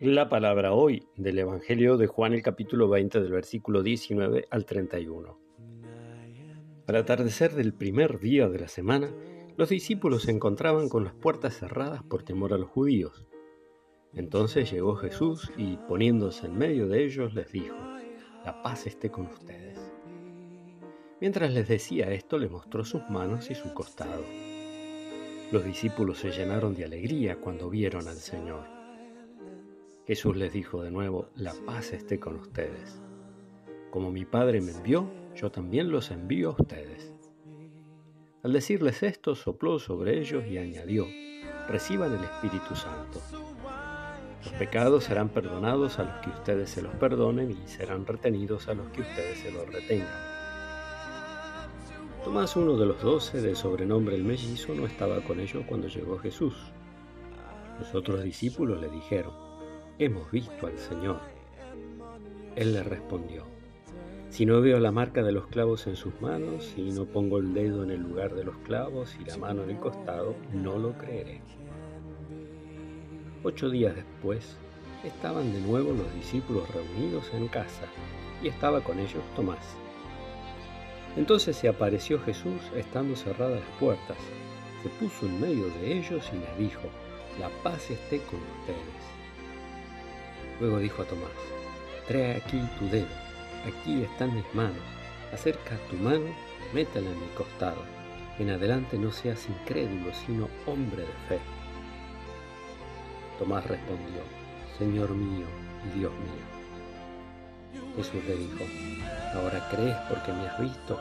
La palabra hoy del Evangelio de Juan el capítulo 20 del versículo 19 al 31. Al atardecer del primer día de la semana, los discípulos se encontraban con las puertas cerradas por temor a los judíos. Entonces llegó Jesús y poniéndose en medio de ellos les dijo, La paz esté con ustedes. Mientras les decía esto, le mostró sus manos y su costado. Los discípulos se llenaron de alegría cuando vieron al Señor. Jesús les dijo de nuevo, la paz esté con ustedes. Como mi Padre me envió, yo también los envío a ustedes. Al decirles esto, sopló sobre ellos y añadió, reciban el Espíritu Santo. Los pecados serán perdonados a los que ustedes se los perdonen y serán retenidos a los que ustedes se los retengan. Tomás, uno de los doce, de sobrenombre el mellizo, no estaba con ellos cuando llegó Jesús. Los otros discípulos le dijeron, hemos visto al Señor. Él le respondió, si no veo la marca de los clavos en sus manos, y no pongo el dedo en el lugar de los clavos y la mano en el costado, no lo creeré. Ocho días después, estaban de nuevo los discípulos reunidos en casa, y estaba con ellos Tomás. Entonces se apareció Jesús estando cerradas las puertas, se puso en medio de ellos y les dijo, la paz esté con ustedes. Luego dijo a Tomás, trae aquí tu dedo, aquí están mis manos, acerca tu mano, métela en mi costado. En adelante no seas incrédulo, sino hombre de fe. Tomás respondió, Señor mío y Dios mío. Jesús le dijo, ahora crees porque me has visto.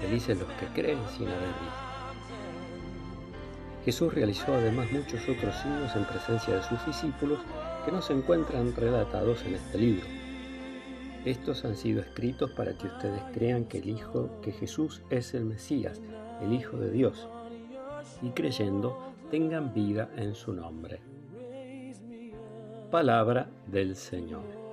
Felices los que creen sin haber visto. Jesús realizó además muchos otros signos en presencia de sus discípulos que no se encuentran relatados en este libro. Estos han sido escritos para que ustedes crean que el Hijo, que Jesús es el Mesías, el Hijo de Dios, y creyendo tengan vida en su nombre. Palabra del Señor.